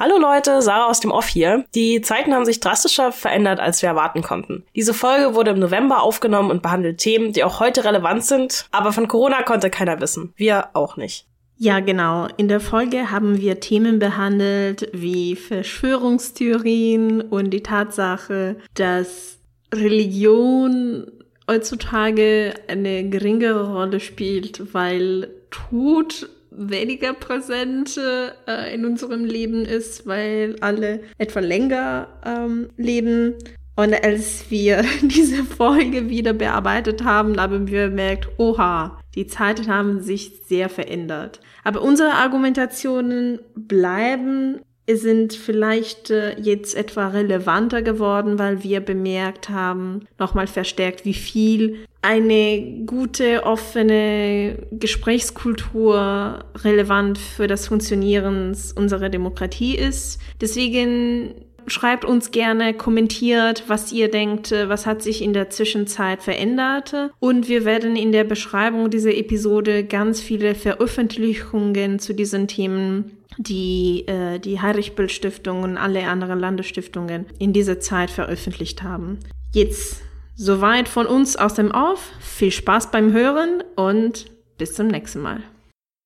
Hallo Leute, Sarah aus dem Off hier. Die Zeiten haben sich drastischer verändert, als wir erwarten konnten. Diese Folge wurde im November aufgenommen und behandelt Themen, die auch heute relevant sind, aber von Corona konnte keiner wissen. Wir auch nicht. Ja, genau. In der Folge haben wir Themen behandelt wie Verschwörungstheorien und die Tatsache, dass Religion heutzutage eine geringere Rolle spielt, weil Tod weniger präsent äh, in unserem Leben ist, weil alle etwa länger ähm, leben. Und als wir diese Folge wieder bearbeitet haben, haben wir bemerkt, oha, die Zeiten haben sich sehr verändert. Aber unsere Argumentationen bleiben sind vielleicht äh, jetzt etwa relevanter geworden, weil wir bemerkt haben, nochmal verstärkt, wie viel eine gute, offene Gesprächskultur relevant für das Funktionieren unserer Demokratie ist. Deswegen schreibt uns gerne, kommentiert, was ihr denkt, was hat sich in der Zwischenzeit verändert. Und wir werden in der Beschreibung dieser Episode ganz viele Veröffentlichungen zu diesen Themen die äh, die Heinrich-Böll-Stiftung und alle anderen Landesstiftungen in dieser Zeit veröffentlicht haben. Jetzt soweit von uns aus dem Off. Viel Spaß beim Hören und bis zum nächsten Mal.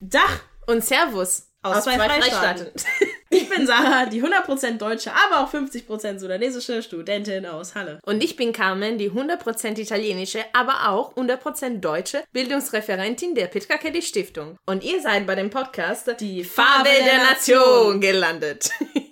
Dach und Servus aus, aus zwei, zwei Freistaaten. Ich bin Sarah, die 100% deutsche, aber auch 50% sudanesische Studentin aus Halle. Und ich bin Carmen, die 100% italienische, aber auch 100% deutsche Bildungsreferentin der Pitka Kelly Stiftung. Und ihr seid bei dem Podcast Die Farbe der, der Nation gelandet.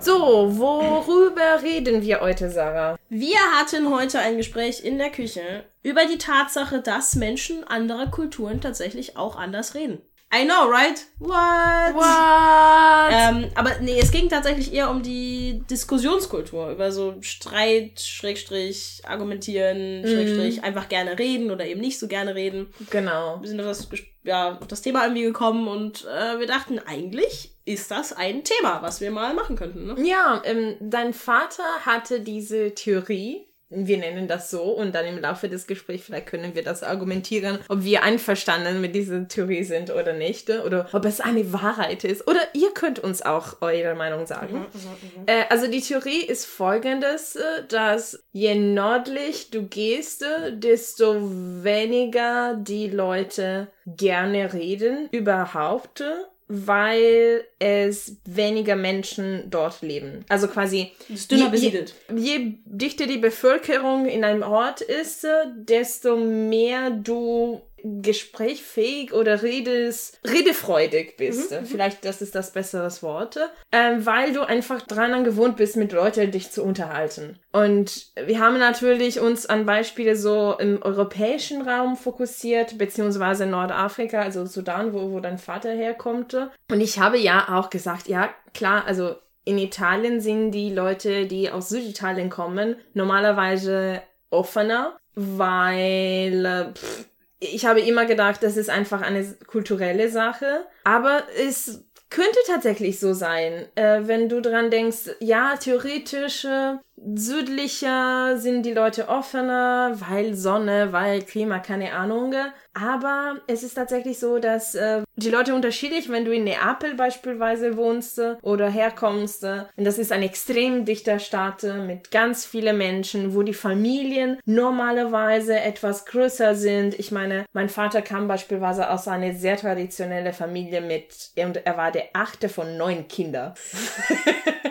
So, worüber reden wir heute, Sarah? Wir hatten heute ein Gespräch in der Küche über die Tatsache, dass Menschen anderer Kulturen tatsächlich auch anders reden. I know, right? What? What? Ähm, aber nee, es ging tatsächlich eher um die Diskussionskultur, über so Streit, Schrägstrich, argumentieren, mm. Schrägstrich, einfach gerne reden oder eben nicht so gerne reden. Genau. Wir sind auf das, ja, das Thema irgendwie gekommen und äh, wir dachten, eigentlich ist das ein Thema, was wir mal machen könnten. Ne? Ja, ähm, dein Vater hatte diese Theorie, wir nennen das so und dann im Laufe des Gesprächs vielleicht können wir das argumentieren, ob wir einverstanden mit dieser Theorie sind oder nicht oder ob es eine Wahrheit ist oder ihr könnt uns auch eure Meinung sagen. Mhm, mhm, mhm. äh, also die Theorie ist folgendes, äh, dass je nördlich du gehst, äh, desto weniger die Leute gerne reden überhaupt weil es weniger Menschen dort leben. Also quasi ist dünner je, besiedelt. Je, je dichter die Bevölkerung in einem Ort ist, desto mehr du gesprächfähig oder redes, redefreudig bist. Mhm, mhm, Vielleicht das ist das bessere Wort. Ähm, weil du einfach dran gewohnt bist, mit Leuten dich zu unterhalten. Und wir haben natürlich uns an Beispiele so im europäischen Raum fokussiert, beziehungsweise Nordafrika, also Sudan, wo, wo dein Vater herkommt. Und ich habe ja auch gesagt, ja, klar, also in Italien sind die Leute, die aus Süditalien kommen, normalerweise offener, weil äh, pff, ich habe immer gedacht, das ist einfach eine kulturelle Sache. Aber es könnte tatsächlich so sein, äh, wenn du dran denkst, ja, theoretisch äh, südlicher sind die Leute offener, weil Sonne, weil Klima, keine Ahnung. Aber es ist tatsächlich so, dass äh, die Leute unterschiedlich, wenn du in Neapel beispielsweise wohnst äh, oder herkommst, äh, und das ist ein extrem dichter Stadt äh, mit ganz vielen Menschen, wo die Familien normalerweise etwas größer sind. Ich meine, mein Vater kam beispielsweise aus einer sehr traditionellen Familie mit, und er war der achte von neun Kindern.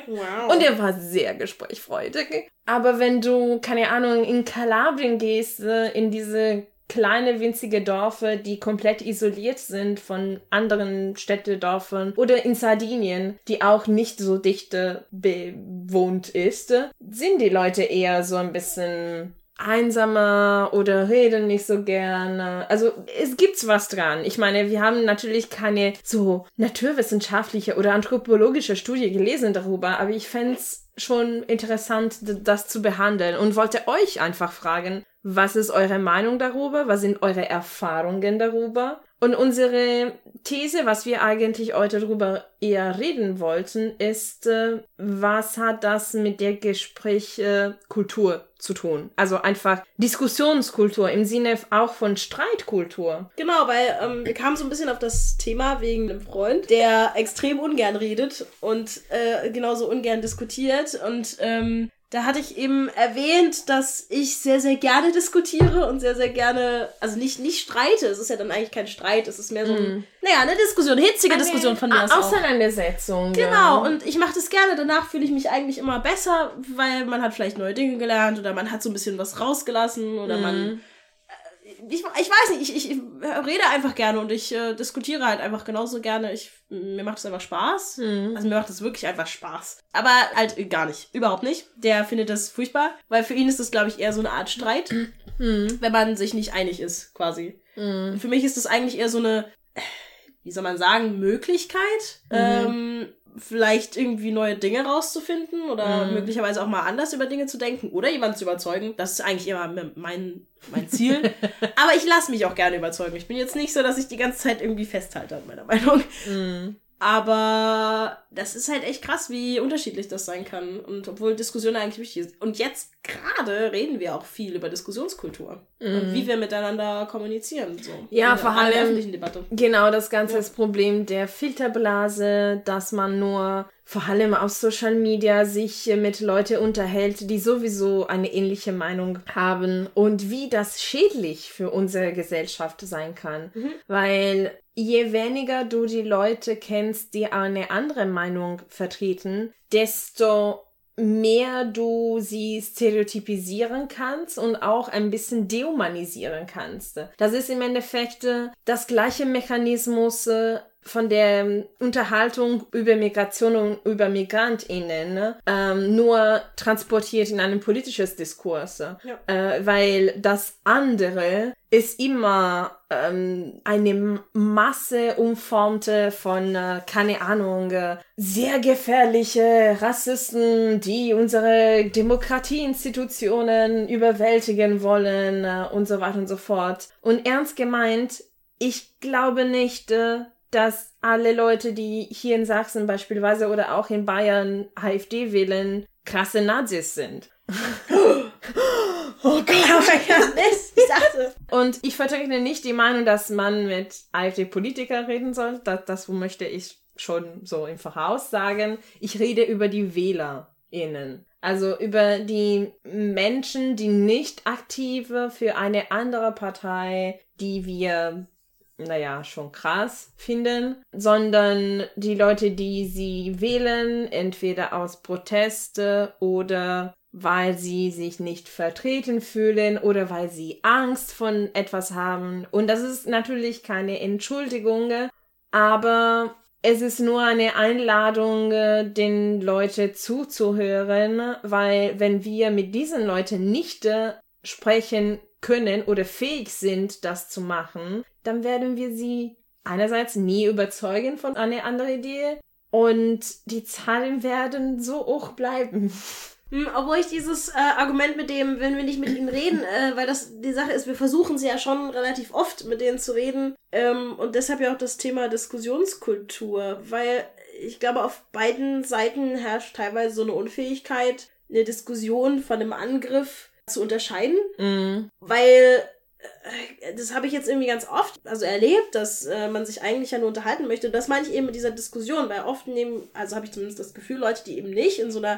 Wow. Und er war sehr gesprächfreudig. Aber wenn du, keine Ahnung, in Kalabrien gehst, äh, in diese kleine winzige Dörfer, die komplett isoliert sind von anderen Städtedörfern oder in Sardinien, die auch nicht so dicht bewohnt ist, sind die Leute eher so ein bisschen einsamer oder reden nicht so gerne. Also es gibt's was dran. Ich meine, wir haben natürlich keine so naturwissenschaftliche oder anthropologische Studie gelesen darüber, aber ich fände schon interessant, das zu behandeln und wollte euch einfach fragen, was ist eure Meinung darüber? Was sind eure Erfahrungen darüber? Und unsere These, was wir eigentlich heute darüber eher reden wollten, ist, äh, was hat das mit der Gesprächkultur äh, zu tun? Also einfach Diskussionskultur im Sinne auch von Streitkultur. Genau, weil ähm, wir kamen so ein bisschen auf das Thema wegen einem Freund, der extrem ungern redet und äh, genauso ungern diskutiert und ähm, da hatte ich eben erwähnt, dass ich sehr, sehr gerne diskutiere und sehr, sehr gerne, also nicht, nicht streite. Es ist ja dann eigentlich kein Streit, es ist mehr so, ein, mm. naja, eine Diskussion, hitzige eine Diskussion von mir aus. Auseinandersetzung. Genau, ja. und ich mache das gerne. Danach fühle ich mich eigentlich immer besser, weil man hat vielleicht neue Dinge gelernt oder man hat so ein bisschen was rausgelassen oder mm. man ich, ich weiß nicht, ich, ich, rede einfach gerne und ich äh, diskutiere halt einfach genauso gerne. Ich, mir macht es einfach Spaß. Mhm. Also mir macht es wirklich einfach Spaß. Aber halt gar nicht. Überhaupt nicht. Der findet das furchtbar, weil für ihn ist das, glaube ich, eher so eine Art Streit, mhm. wenn man sich nicht einig ist, quasi. Mhm. Für mich ist das eigentlich eher so eine, wie soll man sagen, Möglichkeit. Mhm. Ähm, vielleicht irgendwie neue Dinge rauszufinden oder mhm. möglicherweise auch mal anders über Dinge zu denken oder jemanden zu überzeugen. Das ist eigentlich immer mein, mein Ziel. Aber ich lasse mich auch gerne überzeugen. Ich bin jetzt nicht so, dass ich die ganze Zeit irgendwie festhalte an meiner Meinung. Mhm. Aber das ist halt echt krass, wie unterschiedlich das sein kann. Und obwohl Diskussion eigentlich wichtig ist. Und jetzt gerade reden wir auch viel über Diskussionskultur mhm. und wie wir miteinander kommunizieren. So. Ja, vor allem öffentlichen Debatte. Genau, das ganze ja. das Problem der Filterblase, dass man nur vor allem auf Social Media sich mit Leuten unterhält, die sowieso eine ähnliche Meinung haben und wie das schädlich für unsere Gesellschaft sein kann. Mhm. Weil je weniger du die Leute kennst, die eine andere Meinung vertreten, desto mehr du sie stereotypisieren kannst und auch ein bisschen dehumanisieren kannst. Das ist im Endeffekt äh, das gleiche Mechanismus äh, von der Unterhaltung über Migration und über MigrantInnen ne? ähm, nur transportiert in ein politisches Diskurs. Ja. Äh, weil das andere ist immer ähm, eine Masse umformte von, äh, keine Ahnung, äh, sehr gefährliche Rassisten, die unsere Demokratieinstitutionen überwältigen wollen äh, und so weiter und so fort. Und ernst gemeint, ich glaube nicht, äh, dass alle Leute, die hier in Sachsen beispielsweise oder auch in Bayern AfD wählen, krasse Nazis sind. Oh Gott, mein Gott, ich dachte. Und ich vertrete nicht die Meinung, dass man mit AfD-Politiker reden soll. Das, das möchte ich schon so im Voraus sagen. Ich rede über die WählerInnen. Also über die Menschen, die nicht aktive für eine andere Partei, die wir naja, schon krass finden, sondern die Leute, die sie wählen, entweder aus Proteste oder weil sie sich nicht vertreten fühlen oder weil sie Angst von etwas haben. Und das ist natürlich keine Entschuldigung, aber es ist nur eine Einladung, den Leuten zuzuhören, weil wenn wir mit diesen Leuten nicht sprechen können oder fähig sind, das zu machen, dann werden wir sie einerseits nie überzeugen von einer anderen Idee und die Zahlen werden so hoch bleiben. Hm, obwohl ich dieses äh, Argument mit dem, wenn wir nicht mit ihnen reden, äh, weil das die Sache ist, wir versuchen sie ja schon relativ oft mit denen zu reden ähm, und deshalb ja auch das Thema Diskussionskultur, weil ich glaube, auf beiden Seiten herrscht teilweise so eine Unfähigkeit, eine Diskussion von einem Angriff zu unterscheiden, mm. weil äh, das habe ich jetzt irgendwie ganz oft also erlebt, dass äh, man sich eigentlich ja nur unterhalten möchte. Das meine ich eben mit dieser Diskussion, weil oft nehmen, also habe ich zumindest das Gefühl, Leute, die eben nicht in so einer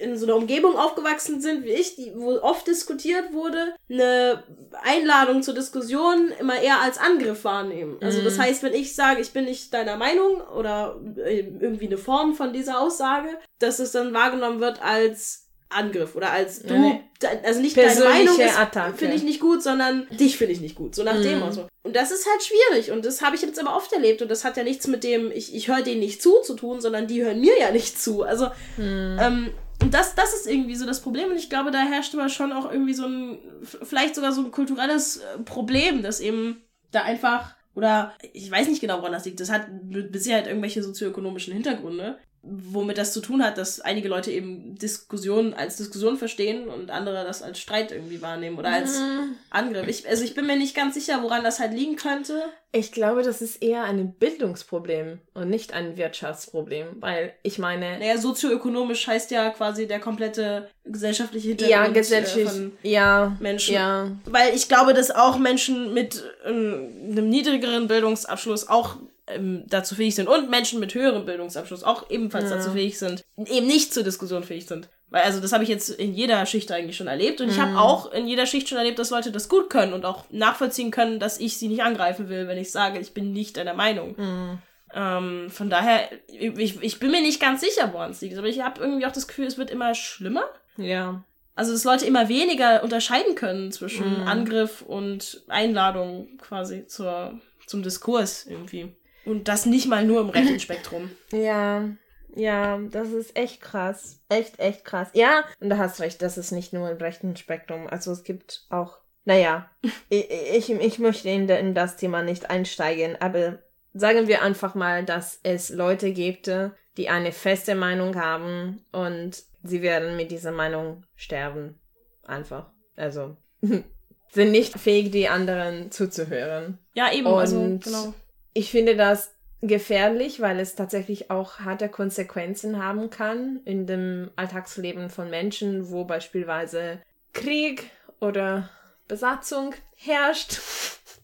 in so einer Umgebung aufgewachsen sind wie ich, die, wo oft diskutiert wurde, eine Einladung zur Diskussion immer eher als Angriff wahrnehmen. Also das mhm. heißt, wenn ich sage, ich bin nicht deiner Meinung oder äh, irgendwie eine Form von dieser Aussage, dass es dann wahrgenommen wird als Angriff oder als du, nee. also nicht deine Meinung finde ich nicht gut, sondern dich finde ich nicht gut, so nach dem mhm. so. Und das ist halt schwierig und das habe ich jetzt aber oft erlebt und das hat ja nichts mit dem, ich, ich höre denen nicht zu zu tun, sondern die hören mir ja nicht zu. Also, mhm. ähm, Und das, das ist irgendwie so das Problem. Und ich glaube, da herrscht aber schon auch irgendwie so ein, vielleicht sogar so ein kulturelles äh, Problem, dass eben da einfach, oder ich weiß nicht genau, woran das liegt. Das hat mit Sicherheit irgendwelche sozioökonomischen Hintergründe womit das zu tun hat, dass einige Leute eben Diskussionen als Diskussion verstehen und andere das als Streit irgendwie wahrnehmen oder als mhm. Angriff. Ich, also ich bin mir nicht ganz sicher, woran das halt liegen könnte. Ich glaube, das ist eher ein Bildungsproblem und nicht ein Wirtschaftsproblem, weil ich meine... Naja, sozioökonomisch heißt ja quasi der komplette gesellschaftliche Hintergrund ja, äh, gesellschaftlich, von ja, Menschen. Ja. Weil ich glaube, dass auch Menschen mit ähm, einem niedrigeren Bildungsabschluss auch ähm, dazu fähig sind und Menschen mit höherem Bildungsabschluss auch ebenfalls ja. dazu fähig sind, eben nicht zur Diskussion fähig sind. Weil also das habe ich jetzt in jeder Schicht eigentlich schon erlebt und mhm. ich habe auch in jeder Schicht schon erlebt, dass Leute das gut können und auch nachvollziehen können, dass ich sie nicht angreifen will, wenn ich sage, ich bin nicht deiner Meinung. Mhm. Ähm, von daher, ich, ich bin mir nicht ganz sicher, woran es liegt, aber ich habe irgendwie auch das Gefühl, es wird immer schlimmer. Ja. Also, dass Leute immer weniger unterscheiden können zwischen mhm. Angriff und Einladung quasi zur, zum Diskurs irgendwie. Und das nicht mal nur im rechten Spektrum. Ja, ja, das ist echt krass. Echt, echt krass. Ja, und da hast recht, das ist nicht nur im rechten Spektrum. Also es gibt auch, naja, ich, ich, ich möchte in, in das Thema nicht einsteigen, aber sagen wir einfach mal, dass es Leute gibt, die eine feste Meinung haben und sie werden mit dieser Meinung sterben. Einfach. Also sind nicht fähig, die anderen zuzuhören. Ja, eben, also, und also genau ich finde das gefährlich, weil es tatsächlich auch harte Konsequenzen haben kann in dem Alltagsleben von Menschen, wo beispielsweise Krieg oder Besatzung herrscht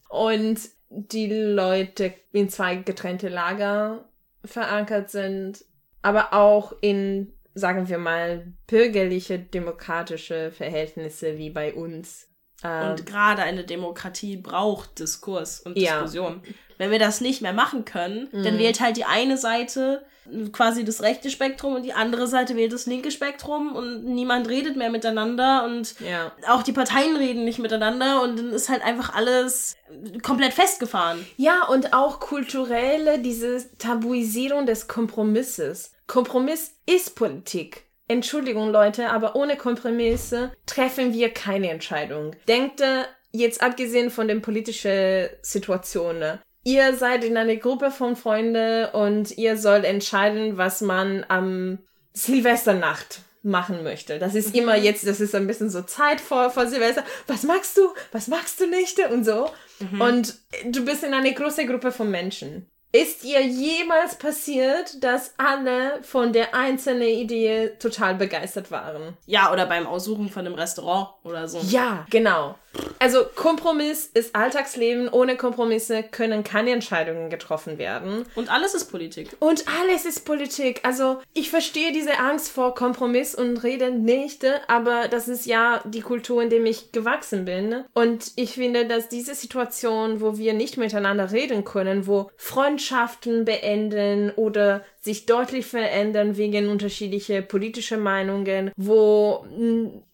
und die Leute in zwei getrennte Lager verankert sind, aber auch in, sagen wir mal, bürgerliche demokratische Verhältnisse wie bei uns. Und ähm, gerade eine Demokratie braucht Diskurs und Diskussion. Ja. Wenn wir das nicht mehr machen können, mhm. dann wählt halt die eine Seite quasi das rechte Spektrum und die andere Seite wählt das linke Spektrum und niemand redet mehr miteinander und ja. auch die Parteien reden nicht miteinander und dann ist halt einfach alles komplett festgefahren. Ja, und auch kulturelle, diese Tabuisierung des Kompromisses. Kompromiss ist Politik. Entschuldigung, Leute, aber ohne Kompromisse treffen wir keine Entscheidung. Denkt jetzt abgesehen von den politischen Situationen, ihr seid in einer Gruppe von Freunden und ihr sollt entscheiden, was man am Silvesternacht machen möchte. Das ist immer mhm. jetzt, das ist ein bisschen so Zeit vor, vor Silvester. Was magst du? Was magst du nicht? Und so. Mhm. Und du bist in einer großen Gruppe von Menschen. Ist ihr jemals passiert, dass alle von der einzelnen Idee total begeistert waren? Ja, oder beim Aussuchen von einem Restaurant oder so. Ja, genau. Also Kompromiss ist Alltagsleben. Ohne Kompromisse können keine Entscheidungen getroffen werden. Und alles ist Politik. Und alles ist Politik. Also ich verstehe diese Angst vor Kompromiss und Reden nicht, aber das ist ja die Kultur, in der ich gewachsen bin. Und ich finde, dass diese Situation, wo wir nicht miteinander reden können, wo Freundschaften beenden oder sich deutlich verändern wegen unterschiedlicher politischer Meinungen, wo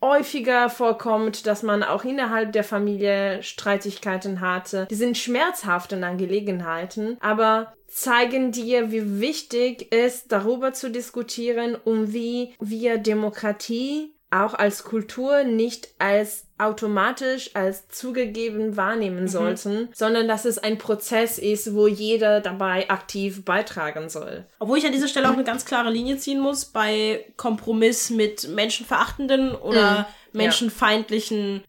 häufiger vorkommt, dass man auch innerhalb der Familie Streitigkeiten hatte. Die sind schmerzhafte Angelegenheiten, aber zeigen dir, wie wichtig es darüber zu diskutieren, um wie wir Demokratie auch als Kultur nicht als automatisch als zugegeben wahrnehmen mhm. sollten, sondern dass es ein Prozess ist, wo jeder dabei aktiv beitragen soll. Obwohl ich an dieser Stelle auch eine ganz klare Linie ziehen muss bei Kompromiss mit menschenverachtenden oder mhm. menschenfeindlichen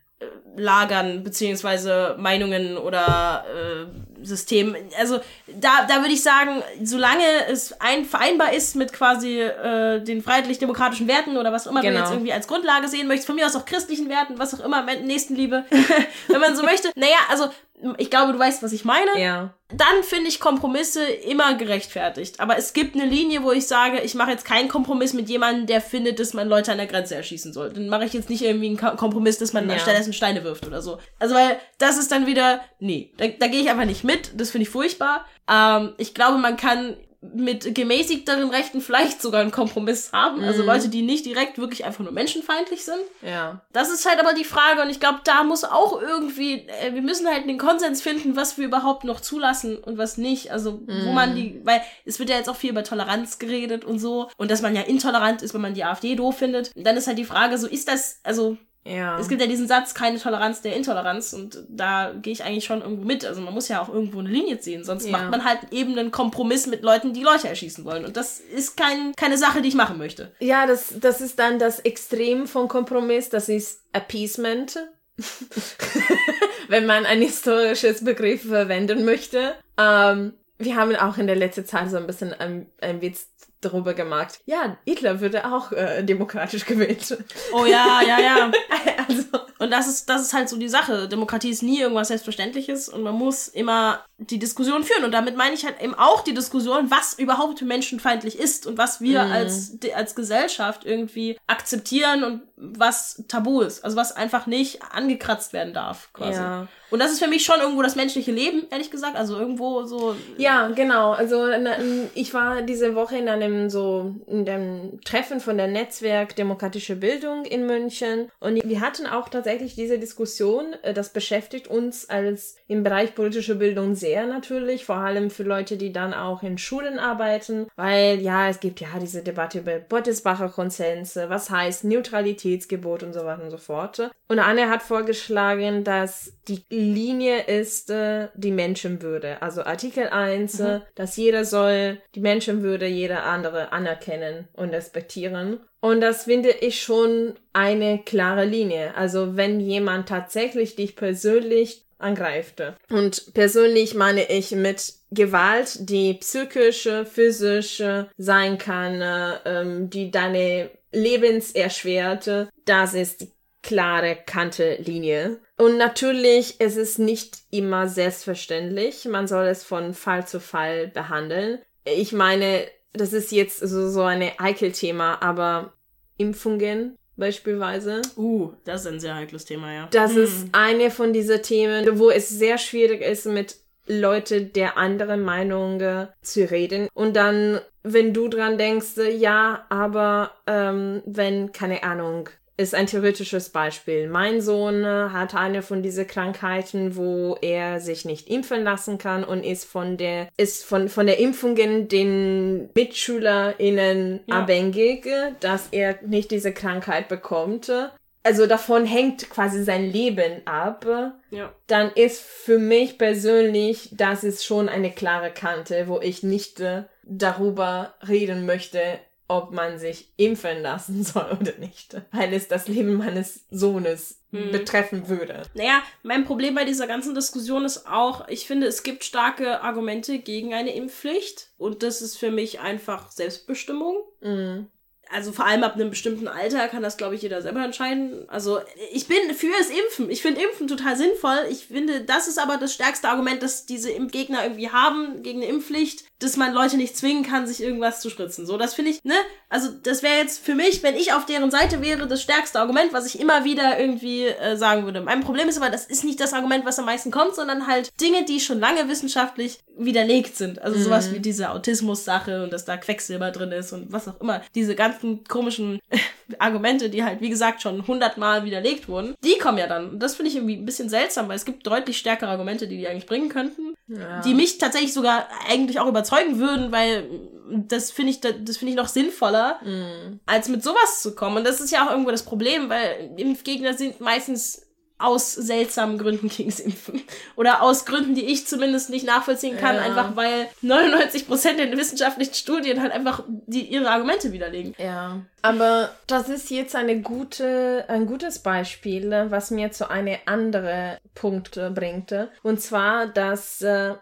Lagern beziehungsweise Meinungen oder äh, Systemen. Also da, da würde ich sagen, solange es ein, vereinbar ist mit quasi äh, den freiheitlich-demokratischen Werten oder was auch immer genau. du jetzt irgendwie als Grundlage sehen möchtest, von mir aus auch christlichen Werten, was auch immer, Nächstenliebe, wenn man so möchte. Naja, also ich glaube, du weißt, was ich meine. Ja. Dann finde ich Kompromisse immer gerechtfertigt. Aber es gibt eine Linie, wo ich sage, ich mache jetzt keinen Kompromiss mit jemandem, der findet, dass man Leute an der Grenze erschießen soll. Dann mache ich jetzt nicht irgendwie einen Kompromiss, dass man ja. stattdessen Steine wirft oder so. Also, weil das ist dann wieder, nee, da, da gehe ich einfach nicht mit. Das finde ich furchtbar. Ähm, ich glaube, man kann mit gemäßigteren Rechten vielleicht sogar einen Kompromiss haben. Also Mhm. Leute, die nicht direkt wirklich einfach nur menschenfeindlich sind. Ja. Das ist halt aber die Frage und ich glaube, da muss auch irgendwie, äh, wir müssen halt den Konsens finden, was wir überhaupt noch zulassen und was nicht. Also wo man die, weil es wird ja jetzt auch viel über Toleranz geredet und so und dass man ja intolerant ist, wenn man die AfD doof findet. Und dann ist halt die Frage, so ist das, also Ja. es gibt ja diesen Satz, keine Toleranz der Intoleranz und da gehe ich eigentlich schon irgendwo mit. Also man muss ja auch irgendwo eine Linie ziehen, sonst Ja. macht man halt eben einen Kompromiss mit Leuten, die Leute erschießen wollen und das ist kein, keine Sache, die ich machen möchte. Ja, das, das ist dann das Extrem von Kompromiss, das ist Appeasement. Wenn man ein historisches Begriff verwenden möchte. Ähm, wir haben auch in der letzten Zeit so ein bisschen ein, ein Witz darüber gemacht. Ja, Hitler würde auch äh, demokratisch gewählt. Oh ja, ja, ja. also, Und das ist, das ist halt so die Sache. Demokratie ist nie irgendwas Selbstverständliches und man muss immer die Diskussion führen. Und damit meine ich halt eben auch die Diskussion, was überhaupt menschenfeindlich ist und was wir Mhm. als, als Gesellschaft irgendwie akzeptieren und was tabu ist. Also was einfach nicht angekratzt werden darf, quasi. Ja. Und das ist für mich schon irgendwo das menschliche Leben, ehrlich gesagt. Also irgendwo so. Ja, genau. Also ich war diese Woche in einem so in einem Treffen von der Netzwerk Demokratische Bildung in München und wir hatten auch tatsächlich diese Diskussion. äh, Das beschäftigt uns als im Bereich politische Bildung sehr natürlich, vor allem für Leute, die dann auch in Schulen arbeiten, weil ja es gibt ja diese Debatte über Bottesbacher Konsense, was heißt Neutralitätsgebot und so weiter und so fort. Und Anne hat vorgeschlagen, dass die Linie ist äh, die Menschenwürde. Also Artikel 1, äh, dass jeder soll die Menschenwürde jeder andere anerkennen und respektieren. Und das finde ich schon eine klare Linie. Also wenn jemand tatsächlich dich persönlich angreift. Und persönlich meine ich mit Gewalt, die psychische, physische sein kann, äh, ähm, die deine Lebens erschwert, das ist die klare Kante Linie. Und natürlich ist es nicht immer selbstverständlich. Man soll es von Fall zu Fall behandeln. Ich meine, das ist jetzt so, so eine Eikelthema, aber Impfungen beispielsweise. Uh, das ist ein sehr heikles Thema, ja. Das Hm. ist eine von diesen Themen, wo es sehr schwierig ist, mit Leute der anderen Meinung zu reden. Und dann, wenn du dran denkst, ja, aber ähm, wenn, keine Ahnung, ist ein theoretisches Beispiel. Mein Sohn äh, hat eine von diesen Krankheiten, wo er sich nicht impfen lassen kann und ist von der ist von von der Impfungen den MitschülerInnen Ja. abhängig, äh, dass er nicht diese Krankheit bekommt. Also davon hängt quasi sein Leben ab Ja. dann ist für mich persönlich, das ist schon eine klare Kante, wo ich nicht äh, darüber reden möchte, ob man sich impfen lassen soll oder nicht, weil es das Leben meines Sohnes Hm. betreffen würde. Naja, mein Problem bei dieser ganzen Diskussion ist auch, ich finde, es gibt starke Argumente gegen eine Impfpflicht. Und das ist für mich einfach Selbstbestimmung. Mm. Also vor allem ab einem bestimmten Alter kann das, glaube ich, jeder selber entscheiden. Also ich bin für das Impfen. Ich finde Impfen total sinnvoll. Ich finde, das ist aber das stärkste Argument, das diese Impfgegner irgendwie haben gegen eine Impfpflicht, dass man Leute nicht zwingen kann, sich irgendwas zu spritzen. So, das finde ich, ne? Also das wäre jetzt für mich, wenn ich auf deren Seite wäre, das stärkste Argument, was ich immer wieder irgendwie äh, sagen würde. Mein Problem ist aber, das ist nicht das Argument, was am meisten kommt, sondern halt Dinge, die schon lange wissenschaftlich widerlegt sind. Also sowas wie diese Autismus-Sache und dass da Quecksilber drin ist und was auch immer. Diese ganzen komischen Argumente, die halt, wie gesagt, schon hundertmal widerlegt wurden, die kommen ja dann. Und das finde ich irgendwie ein bisschen seltsam, weil es gibt deutlich stärkere Argumente, die die eigentlich bringen könnten Ja. die mich tatsächlich sogar eigentlich auch überzeugen würden, weil das finde ich, das finde ich noch sinnvoller, als mit sowas zu kommen. Und das ist ja auch irgendwo das Problem, weil Impfgegner sind meistens aus seltsamen Gründen gegen das Impfen. Oder aus Gründen, die ich zumindest nicht nachvollziehen kann, Ja. einfach weil 99% der wissenschaftlichen Studien halt einfach die, ihre Argumente widerlegen. Ja, aber das ist jetzt eine gute, ein gutes Beispiel, was mir zu einem anderen Punkt bringt. Und zwar, dass äh,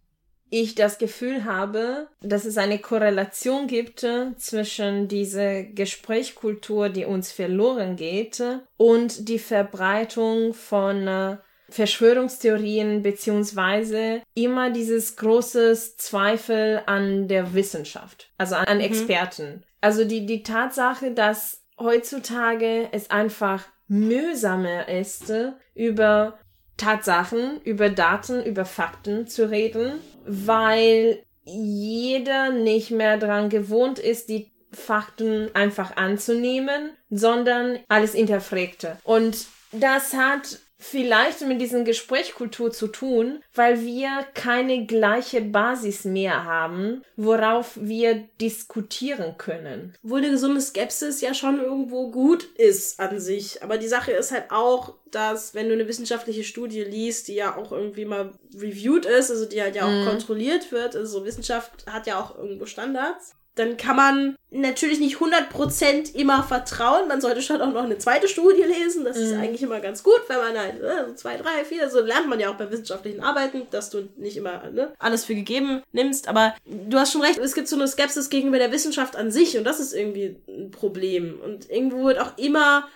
ich das Gefühl habe, dass es eine Korrelation gibt äh, zwischen dieser Gesprächskultur, die uns verloren geht, äh, und die Verbreitung von äh, Verschwörungstheorien beziehungsweise immer dieses großes Zweifel an der Wissenschaft, also an, an Experten. Also die, die Tatsache, dass heutzutage es einfach mühsamer ist, über Tatsachen, über Daten, über Fakten zu reden, weil jeder nicht mehr dran gewohnt ist, die Fakten einfach anzunehmen, sondern alles hinterfragte. Und das hat vielleicht mit diesem Gesprächskultur zu tun, weil wir keine gleiche Basis mehr haben, worauf wir diskutieren können. Wo eine gesunde Skepsis ja schon irgendwo gut ist an sich. Aber die Sache ist halt auch, dass wenn du eine wissenschaftliche Studie liest, die ja auch irgendwie mal reviewed ist, also die halt ja auch mm. kontrolliert wird, also Wissenschaft hat ja auch irgendwo Standards, dann kann man natürlich nicht 100% immer vertrauen. Man sollte schon auch noch eine zweite Studie lesen. Das mhm. ist eigentlich immer ganz gut, wenn man halt ne, so zwei, drei, vier, so lernt man ja auch bei wissenschaftlichen Arbeiten, dass du nicht immer ne, alles für gegeben nimmst. Aber du hast schon recht, es gibt so eine Skepsis gegenüber der Wissenschaft an sich und das ist irgendwie ein Problem. Und irgendwo wird auch immer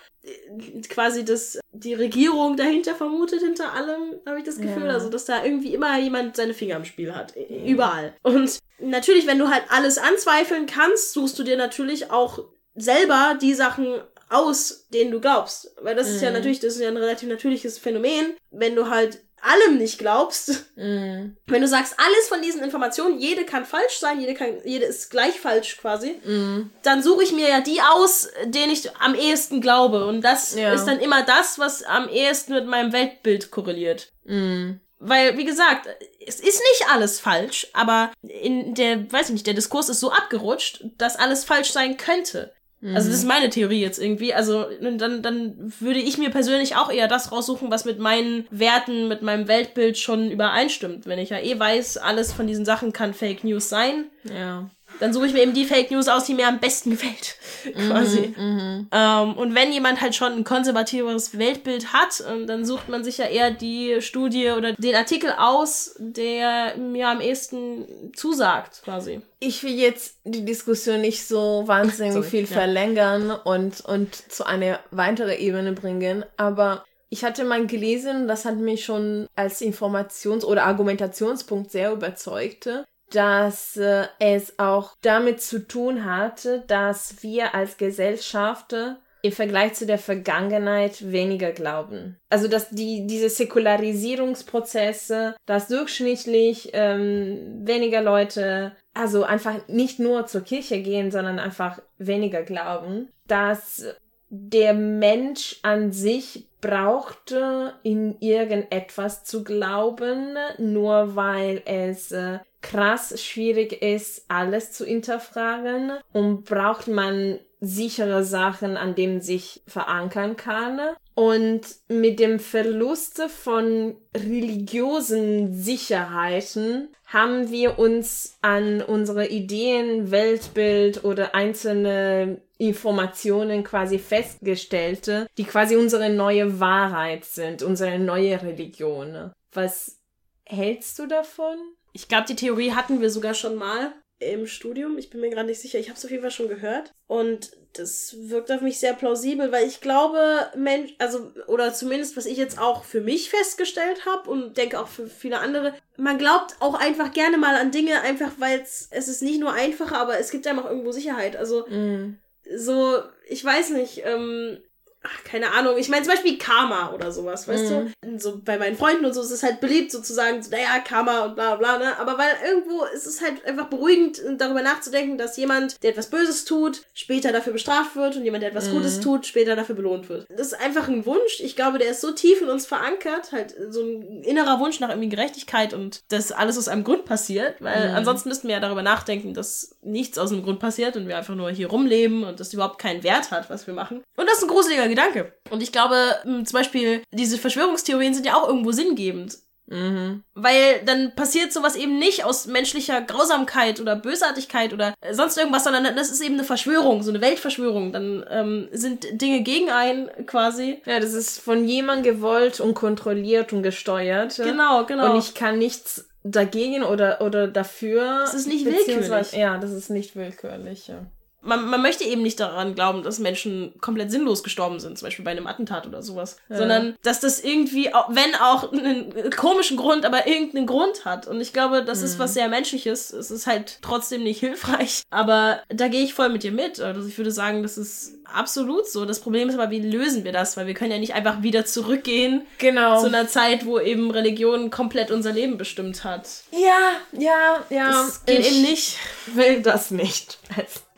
quasi das, die Regierung dahinter vermutet, hinter allem, habe ich das Gefühl. Ja. Also, dass da irgendwie immer jemand seine Finger im Spiel hat. Überall. Und natürlich, wenn du halt alles anzweifeln kannst, suchst du dir natürlich auch selber die Sachen aus, denen du glaubst. Weil das mhm. ist ja mhm. natürlich, das ist ja ein relativ natürliches Phänomen. Wenn du halt allem nicht glaubst, mm. wenn du sagst, alles von diesen Informationen, jede kann falsch sein, jede, kann, jede ist gleich falsch quasi, mm. dann suche ich mir ja die aus, denen ich am ehesten glaube. Und das ja. ist dann immer das, was am ehesten mit meinem Weltbild korreliert. Mm. Weil, wie gesagt, es ist nicht alles falsch, aber in der, weiß ich nicht, der Diskurs ist so abgerutscht, dass alles falsch sein könnte. Also das ist mhm. meine Theorie jetzt irgendwie. Also dann, dann würde ich mir persönlich auch eher das raussuchen, was mit meinen Werten, mit meinem Weltbild schon übereinstimmt. Wenn ich ja eh weiß, alles von diesen Sachen kann Fake News sein. Ja dann suche ich mir eben die Fake News aus, die mir am besten gefällt. quasi. Mm -hmm. ähm, und wenn jemand halt schon ein konservativeres Weltbild hat, ähm, dann sucht man sich ja eher die Studie oder den Artikel aus, der mir am ehesten zusagt, quasi. Ich will jetzt die Diskussion nicht so wahnsinnig Sorry, viel ja. verlängern und, und zu einer weiteren Ebene bringen, aber ich hatte mal gelesen, das hat mich schon als Informations- oder Argumentationspunkt sehr überzeugt, dass äh, es auch damit zu tun hatte, dass wir als Gesellschaft im Vergleich zu der Vergangenheit weniger glauben. Also dass die diese Säkularisierungsprozesse, dass durchschnittlich ähm, weniger Leute, also einfach nicht nur zur Kirche gehen, sondern einfach weniger glauben, dass der Mensch an sich brauchte in irgendetwas zu glauben, nur weil es äh, krass schwierig ist, alles zu hinterfragen und braucht man sichere Sachen, an denen sich verankern kann. Und mit dem Verlust von religiösen Sicherheiten haben wir uns an unsere Ideen, Weltbild oder einzelne Informationen quasi festgestellt, die quasi unsere neue Wahrheit sind, unsere neue Religion. Was hältst du davon? Ich glaube, die Theorie hatten wir sogar schon mal im Studium. Ich bin mir gerade nicht sicher. Ich habe es auf jeden Fall schon gehört. Und das wirkt auf mich sehr plausibel, weil ich glaube, Mensch, also, oder zumindest, was ich jetzt auch für mich festgestellt habe und denke auch für viele andere, man glaubt auch einfach gerne mal an Dinge, einfach weil es, es ist nicht nur einfacher, aber es gibt einem auch irgendwo Sicherheit. Also, mm. so, ich weiß nicht, ähm, ach, keine Ahnung, ich meine zum Beispiel Karma oder sowas, weißt mhm. du? So bei meinen Freunden und so ist es halt beliebt, sozusagen, so, naja, Karma und bla bla, ne? Aber weil irgendwo ist es halt einfach beruhigend, darüber nachzudenken, dass jemand, der etwas Böses tut, später dafür bestraft wird und jemand, der etwas mhm. Gutes tut, später dafür belohnt wird. Das ist einfach ein Wunsch. Ich glaube, der ist so tief in uns verankert, halt so ein innerer Wunsch nach irgendwie Gerechtigkeit und dass alles aus einem Grund passiert, weil mhm. ansonsten müssten wir ja darüber nachdenken, dass nichts aus einem Grund passiert und wir einfach nur hier rumleben und das überhaupt keinen Wert hat, was wir machen. Und das ist ein gruseliger Gedanke. Und ich glaube, zum Beispiel, diese Verschwörungstheorien sind ja auch irgendwo sinngebend. Mhm. Weil dann passiert sowas eben nicht aus menschlicher Grausamkeit oder Bösartigkeit oder sonst irgendwas, sondern das ist eben eine Verschwörung, so eine Weltverschwörung. Dann ähm, sind Dinge gegen einen quasi. Ja, das ist von jemandem gewollt und kontrolliert und gesteuert. Genau, genau. Und ich kann nichts dagegen oder, oder dafür. Das ist nicht willkürlich. Ja, das ist nicht willkürlich. Ja. Man, man möchte eben nicht daran glauben, dass Menschen komplett sinnlos gestorben sind, zum Beispiel bei einem Attentat oder sowas, ja. sondern dass das irgendwie, auch, wenn auch einen komischen Grund, aber irgendeinen Grund hat. Und ich glaube, das mhm. ist was sehr Menschliches. Es ist halt trotzdem nicht hilfreich, aber da gehe ich voll mit dir mit. Also ich würde sagen, das ist absolut so. Das Problem ist aber, wie lösen wir das? Weil wir können ja nicht einfach wieder zurückgehen genau. zu einer Zeit, wo eben Religion komplett unser Leben bestimmt hat. Ja, ja, ja. Das geht eben nicht. will das nicht.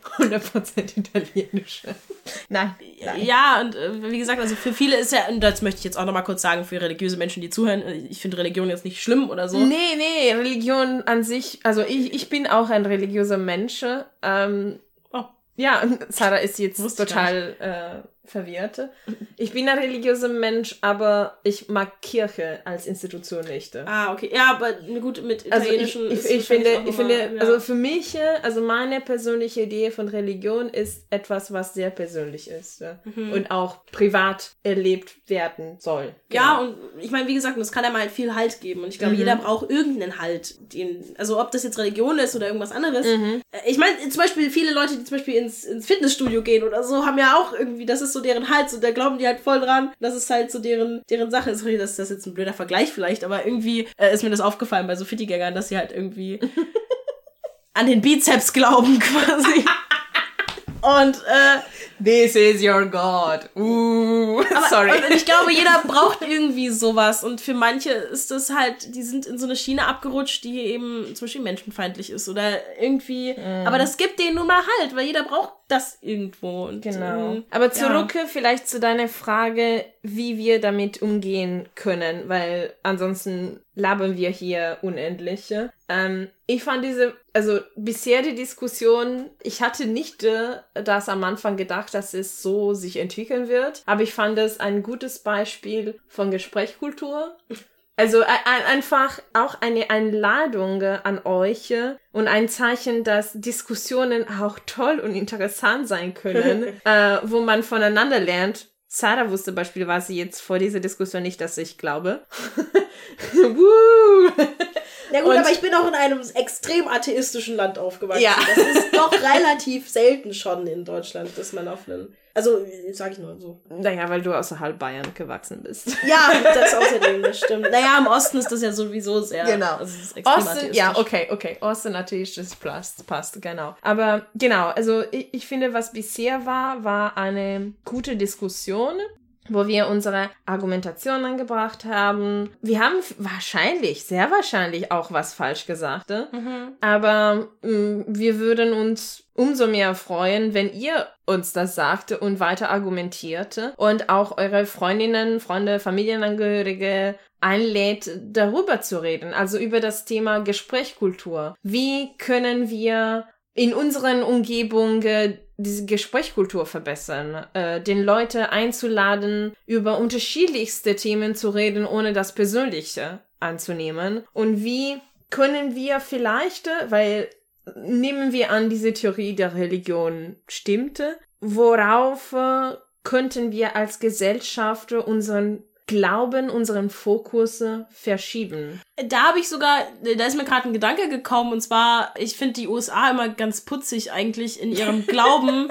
100% italienische. Nein, nein. Ja, und äh, wie gesagt, also für viele ist ja, und das möchte ich jetzt auch nochmal kurz sagen, für religiöse Menschen, die zuhören, äh, ich finde Religion jetzt nicht schlimm oder so. Nee, nee, Religion an sich, also ich, ich bin auch ein religiöser Mensch. Ähm, oh. Ja, Sarah ist jetzt total äh, verwirrte. Ich bin ein religiöser Mensch, aber ich mag Kirche als Institution nicht. Ah, okay. Ja, aber gut, mit italienischen. Also ich, ich, ich finde, ich finde, ja. also für mich, also meine persönliche Idee von Religion ist etwas, was sehr persönlich ist mhm. und auch privat erlebt werden soll. Genau. Ja, und ich meine, wie gesagt, es kann ja mal viel Halt geben und ich glaube, mhm. jeder braucht irgendeinen Halt. Den, also ob das jetzt Religion ist oder irgendwas anderes. Mhm. Ich meine, zum Beispiel viele Leute, die zum Beispiel ins, ins Fitnessstudio gehen oder so, haben ja auch irgendwie, das ist so deren Hals und da glauben die halt voll dran. Das ist halt so deren, deren Sache. Sorry, das, das ist jetzt ein blöder Vergleich vielleicht, aber irgendwie äh, ist mir das aufgefallen bei so Fitti-Gängern, dass sie halt irgendwie an den Bizeps glauben quasi. und äh, This is your God. Uh, aber, sorry. Und ich glaube, jeder braucht irgendwie sowas. Und für manche ist das halt, die sind in so eine Schiene abgerutscht, die eben zum Beispiel menschenfeindlich ist oder irgendwie. Mm. Aber das gibt denen nun mal halt, weil jeder braucht das irgendwo. Und, genau. Ähm, Aber zurück ja. vielleicht zu deiner Frage, wie wir damit umgehen können, weil ansonsten labern wir hier unendliche. Ähm, ich fand diese, also bisher die Diskussion, ich hatte nicht äh, das am Anfang gedacht, dass es so sich entwickeln wird, aber ich fand es ein gutes Beispiel von Gesprächskultur. Also ein, einfach auch eine Einladung an euch und ein Zeichen, dass Diskussionen auch toll und interessant sein können, äh, wo man voneinander lernt. Sarah wusste beispielsweise jetzt vor dieser Diskussion nicht, dass ich glaube. Ja gut, und aber ich bin auch in einem extrem atheistischen Land aufgewachsen. Ja. Das ist doch relativ selten schon in Deutschland, dass man auf einen also, sag ich nur so. Naja, weil du außerhalb Bayern gewachsen bist. Ja, das außerdem, das stimmt. Naja, im Osten ist das ja sowieso sehr. Genau. Also es ist extrem Osten, ja, okay, okay. Osten atheistisch passt, passt, genau. Aber genau, also ich, ich finde, was bisher war, war eine gute Diskussion wo wir unsere Argumentation angebracht haben. Wir haben wahrscheinlich, sehr wahrscheinlich auch was falsch gesagt, ne? mhm. aber mh, mm, wir würden uns umso mehr freuen, wenn ihr uns das sagte und weiter argumentierte und auch eure Freundinnen, Freunde, Familienangehörige einlädt, darüber zu reden, also über das Thema Gesprächskultur. Wie können wir in unseren Umgebungen diese Gesprächskultur verbessern, äh, den Leute einzuladen, über unterschiedlichste Themen zu reden, ohne das Persönliche anzunehmen. Und wie können wir vielleicht, weil nehmen wir an, diese Theorie der Religion stimmte, worauf äh, könnten wir als Gesellschaft unseren Glauben unseren Fokus verschieben. Da habe ich sogar, da ist mir gerade ein Gedanke gekommen, und zwar, ich finde die USA immer ganz putzig eigentlich in ihrem Glauben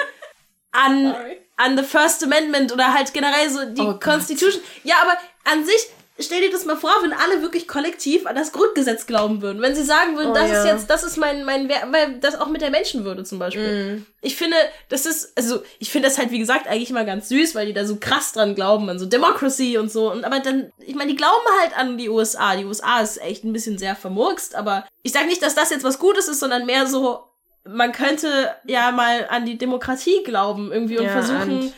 an, an the First Amendment oder halt generell so die oh Constitution. Ja, aber an sich stell dir das mal vor, wenn alle wirklich kollektiv an das Grundgesetz glauben würden. Wenn sie sagen würden, oh, das ja. ist jetzt, das ist mein, mein Wert, weil das auch mit der Menschenwürde zum Beispiel. Mm. Ich finde, das ist, also, ich finde das halt, wie gesagt, eigentlich immer ganz süß, weil die da so krass dran glauben, an so Democracy und so. Und aber dann, ich meine, die glauben halt an die USA. Die USA ist echt ein bisschen sehr vermurkst, aber ich sage nicht, dass das jetzt was Gutes ist, sondern mehr so, man könnte ja mal an die Demokratie glauben irgendwie und ja, versuchen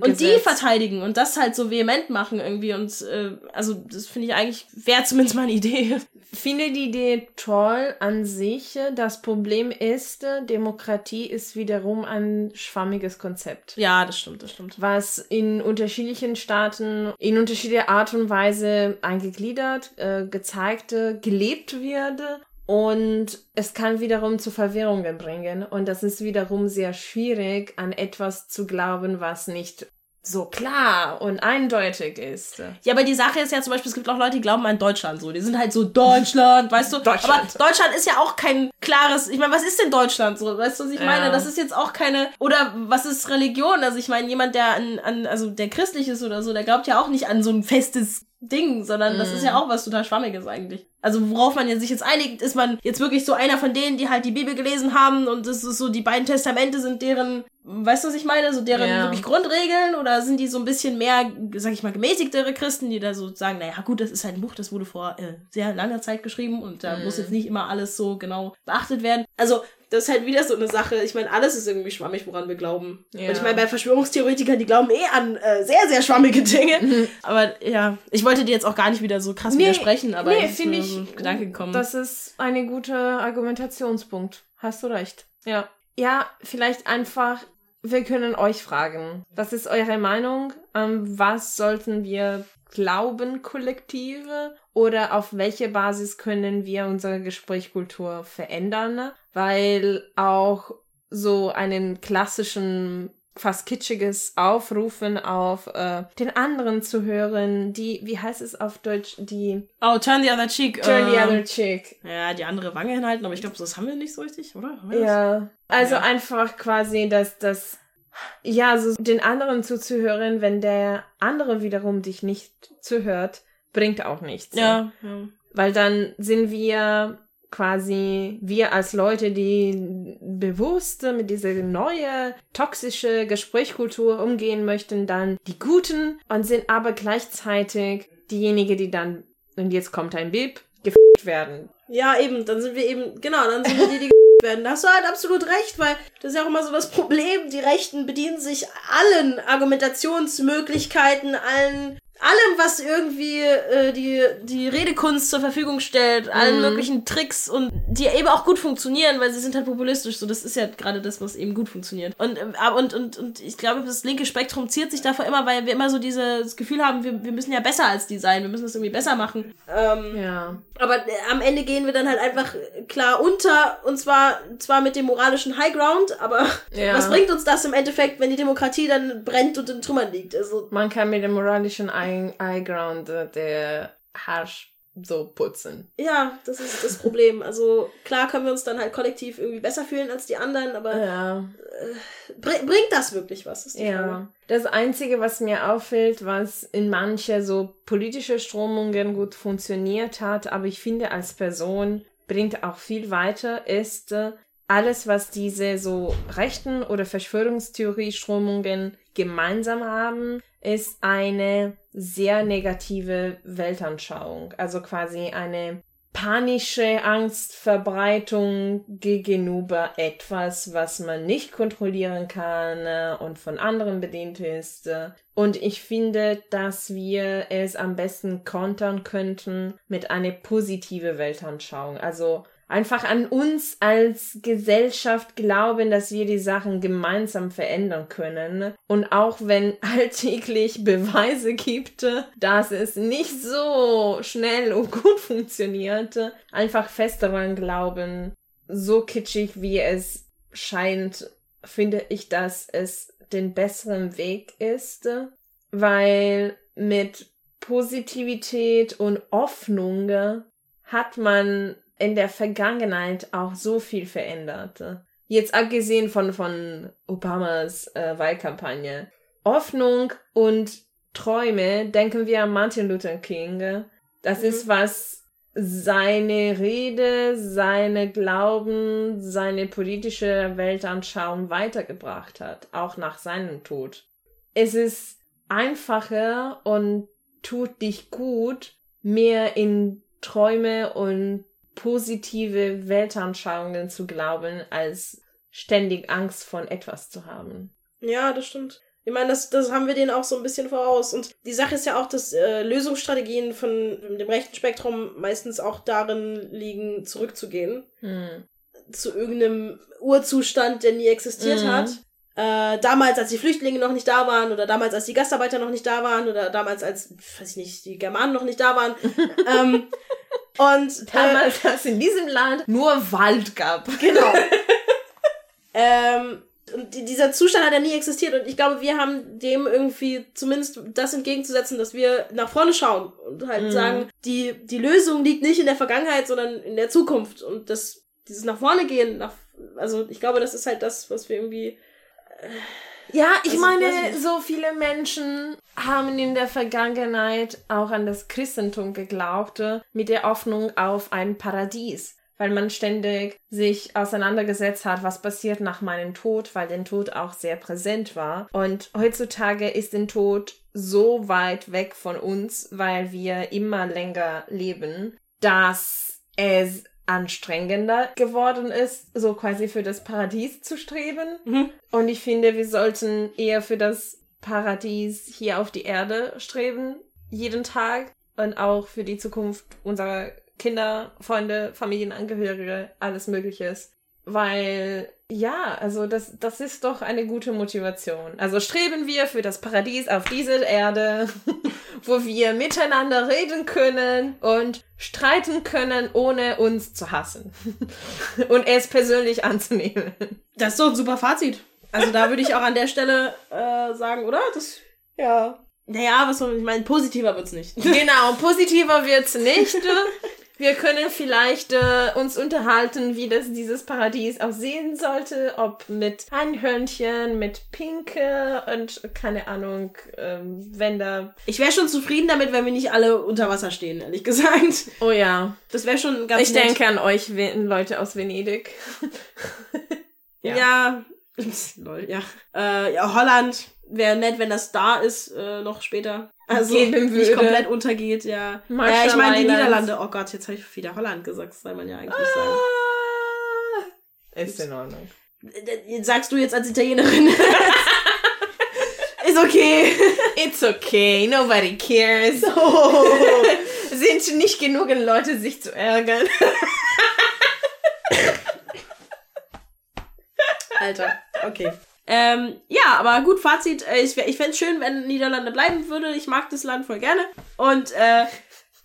und die verteidigen und das halt so vehement machen irgendwie und äh, also das finde ich eigentlich wäre zumindest mal eine Idee. Finde die Idee toll an sich. Das Problem ist, Demokratie ist wiederum ein schwammiges Konzept. Ja, das stimmt, das stimmt. Was in unterschiedlichen Staaten in unterschiedlicher Art und Weise eingegliedert, äh, gezeigt, gelebt wird und es kann wiederum zu Verwirrungen bringen. Und das ist wiederum sehr schwierig, an etwas zu glauben, was nicht so klar und eindeutig ist. Ja, aber die Sache ist ja zum Beispiel, es gibt auch Leute, die glauben an Deutschland so. Die sind halt so Deutschland, weißt du? Deutschland. Aber Deutschland ist ja auch kein klares, ich meine, was ist denn Deutschland so? Weißt du, was ich Ja. meine? Das ist jetzt auch keine, oder was ist Religion? Also ich meine, jemand, der an, an, also der christlich ist oder so, der glaubt ja auch nicht an so ein festes Ding, sondern das ist ja auch was total Schwammiges eigentlich. Also worauf man sich jetzt einigt, ist man jetzt wirklich so einer von denen, die halt die Bibel gelesen haben und das ist so, die beiden Testamente sind deren, weißt du, was ich meine? So deren Ja. wirklich Grundregeln oder sind die so ein bisschen mehr, sag ich mal, gemäßigtere Christen, die da so sagen, naja, gut, das ist halt ein Buch, das wurde vor äh, sehr langer Zeit geschrieben und da muss jetzt nicht immer alles so genau beachtet werden. Also, das ist halt wieder so eine Sache. Ich meine, alles ist irgendwie schwammig, woran wir glauben. Ja. Und ich meine, bei Verschwörungstheoretikern, die glauben eh an äh, sehr, sehr schwammige Dinge. Aber ja, ich wollte dir jetzt auch gar nicht wieder so krass Nee, widersprechen, aber nee, finde mir ich, so ein Gedanke gekommen. Das ist ein guter Argumentationspunkt. Hast du recht. Ja. Ja, vielleicht einfach, wir können euch fragen. Was ist eure Meinung? Ähm, was sollten wir glauben, Kollektive? Oder auf welche Basis können wir unsere Gesprächskultur verändern? Weil auch so einen klassischen fast kitschiges Aufrufen auf äh, den anderen zu hören, die, wie heißt es auf Deutsch, die oh, turn the other cheek. Turn the ähm, other cheek. Ja, die andere Wange hinhalten, aber ich glaube, das haben wir nicht so richtig, oder? Das? Ja. Also Ja. einfach quasi, dass das, ja, so den anderen zuzuhören, wenn der andere wiederum dich nicht zuhört, bringt auch nichts. Ja, ja. Weil dann sind wir quasi, wir als Leute, die bewusst mit dieser neue toxische Gesprächskultur umgehen möchten, dann die Guten und sind aber gleichzeitig diejenigen, die dann, und jetzt kommt ein Bip, gefickt werden. Ja, eben, dann sind wir eben, genau, dann sind wir die, die werden. Da hast du halt absolut recht, weil das ist ja auch immer so das Problem. Die Rechten bedienen sich allen Argumentationsmöglichkeiten, allen, allem, was irgendwie äh, die, die Redekunst zur Verfügung stellt, allen möglichen Tricks und die eben auch gut funktionieren, weil sie sind halt populistisch. So, das ist ja gerade das, was eben gut funktioniert. Und, aber- und, und, und ich glaube, das linke Spektrum ziert sich davor immer, weil wir immer so dieses Gefühl haben, wir, wir müssen ja besser als die sein, wir müssen das irgendwie besser machen. Ähm, Ja. aber äh, am Ende gehen wir dann halt einfach äh, klar unter und zwar zwar mit dem moralischen High Ground, aber Ja. was bringt uns das im Endeffekt, wenn die Demokratie dann brennt und in Trümmern liegt? Also Man kann mit dem moralischen Eye- Eyeground äh, der Harsch so putzen. ja, das ist das Problem. Also klar können wir uns dann halt kollektiv irgendwie besser fühlen als die anderen, aber Ja. br bringt das wirklich was? Die Frage. Ja. Das Einzige, was mir auffällt, was in manche so politische Strömungen gut funktioniert hat, aber ich finde als Person bringt auch viel weiter, ist äh, alles, was diese so rechten oder Verschwörungstheorie-Strömungen gemeinsam haben, ist eine sehr negative Weltanschauung. Also quasi eine panische Angstverbreitung gegenüber etwas, was man nicht kontrollieren kann äh, und von anderen bedient ist. Und ich finde, dass wir es am besten kontern könnten mit einer positive Weltanschauung. Also einfach an uns als Gesellschaft glauben, dass wir die Sachen gemeinsam verändern können. Und auch wenn alltäglich Beweise gibt, dass es nicht so schnell und gut funktioniert, einfach fest daran glauben, so kitschig wie es scheint, finde ich, dass es den besseren Weg ist, weil mit Positivität und Hoffnung hat man in der Vergangenheit auch so viel verändert. Jetzt abgesehen von, von Obamas äh, Wahlkampagne. Hoffnung und Träume, denken wir an Martin Luther King. Das Mhm. ist, was seine Rede, seine Glauben, seine politische Weltanschauung weitergebracht hat, auch nach seinem Tod. Es ist einfacher und tut dich gut, mehr in Träume und positive Weltanschauungen zu glauben, als ständig Angst von etwas zu haben. Ja, das stimmt. Ich meine, das, das haben wir denen auch so ein bisschen voraus. Und die Sache ist ja auch, dass äh, Lösungsstrategien von dem rechten Spektrum meistens auch darin liegen, zurückzugehen. Hm. zu irgendeinem Urzustand, der nie existiert Mhm. hat. Äh, damals, als die Flüchtlinge noch nicht da waren, oder damals, als die Gastarbeiter noch nicht da waren, oder damals, als, weiß ich nicht, die Germanen noch nicht da waren. ähm, und äh, Damals, als es in diesem Land nur Wald gab. genau. ähm, Und dieser Zustand hat ja nie existiert. Und ich glaube, wir haben dem irgendwie zumindest das entgegenzusetzen, dass wir nach vorne schauen und halt mhm. sagen, die, die Lösung liegt nicht in der Vergangenheit, sondern in der Zukunft. Und das, dieses nach vorne gehen, nach, also ich glaube, das ist halt das, was wir irgendwie. Äh, ja, ich also, meine, ich so viele Menschen haben in der Vergangenheit auch an das Christentum geglaubt, mit der Hoffnung auf ein Paradies weil man ständig sich auseinandergesetzt hat, was passiert nach meinem Tod, weil der Tod auch sehr präsent war. Und heutzutage ist der Tod so weit weg von uns, weil wir immer länger leben, dass es anstrengender geworden ist, so quasi für das Paradies zu streben. Mhm. Und ich finde, wir sollten eher für das Paradies hier auf die Erde streben, jeden Tag und auch für die Zukunft unserer Kinder, Freunde, Familienangehörige, alles Mögliches. Weil, ja, also das, das ist doch eine gute Motivation. Also streben wir für das Paradies auf dieser Erde, wo wir miteinander reden können und streiten können, ohne uns zu hassen. und es persönlich anzunehmen. Das ist so ein super Fazit. Also da würde ich auch an der Stelle äh, sagen, oder? Das, ja. Naja, was soll ich meine, positiver wird's nicht. Genau, positiver wird's nicht. Wir können vielleicht äh, uns unterhalten, wie das dieses Paradies aussehen sollte, ob mit Einhörnchen, mit Pinke und keine Ahnung, ähm, wenn da. Ich wäre schon zufrieden damit, wenn wir nicht alle unter Wasser stehen, ehrlich gesagt. Oh ja. Das wäre schon ganz Ich nett. denke an euch, Leute aus Venedig. ja. ja. Lol, ja. Äh, ja, Holland wäre nett, wenn das da ist, äh, noch später. Also nicht komplett untergeht, ja. Ja, ich meine die Niederlande. Oh Gott, jetzt habe ich wieder Holland gesagt, das soll man ja eigentlich ah, sagen. Ist in Ordnung. Sagst du jetzt als Italienerin? Ist okay. It's okay, nobody cares. Oh. Sind nicht genug Leute, sich zu ärgern. Alter, okay. Ähm, ja, aber gut, Fazit. Äh, ich ich fände es schön, wenn Niederlande bleiben würde. Ich mag das Land voll gerne. Und äh,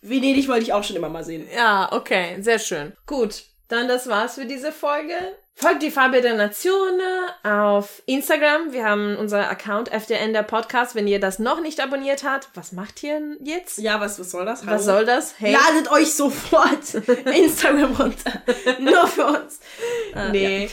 Venedig wollte ich auch schon immer mal sehen. Ja, okay, sehr schön. Gut, dann das war's für diese Folge. Folgt die Farbe der Nation auf Instagram. Wir haben unser Account FDN der Podcast. Wenn ihr das noch nicht abonniert habt, was macht ihr jetzt? Ja, was, was soll das? Hallo? Was soll das? Hey. Ladet euch sofort Instagram runter. Nur für uns. Äh, nee. Ja.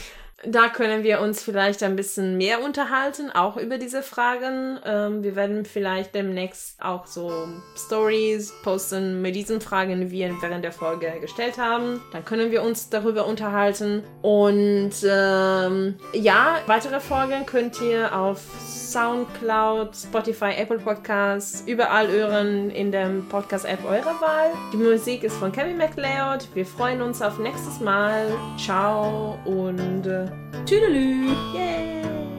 Da können wir uns vielleicht ein bisschen mehr unterhalten, auch über diese Fragen. Ähm, wir werden vielleicht demnächst auch so Stories posten mit diesen Fragen, die wir während der Folge gestellt haben. Dann können wir uns darüber unterhalten. Und ähm, ja, weitere Folgen könnt ihr auf Soundcloud, Spotify, Apple Podcasts, überall hören in der Podcast-App eurer Wahl. Die Musik ist von Kevin MacLeod. Wir freuen uns auf nächstes Mal. Ciao und äh, Toodaloo! Yay!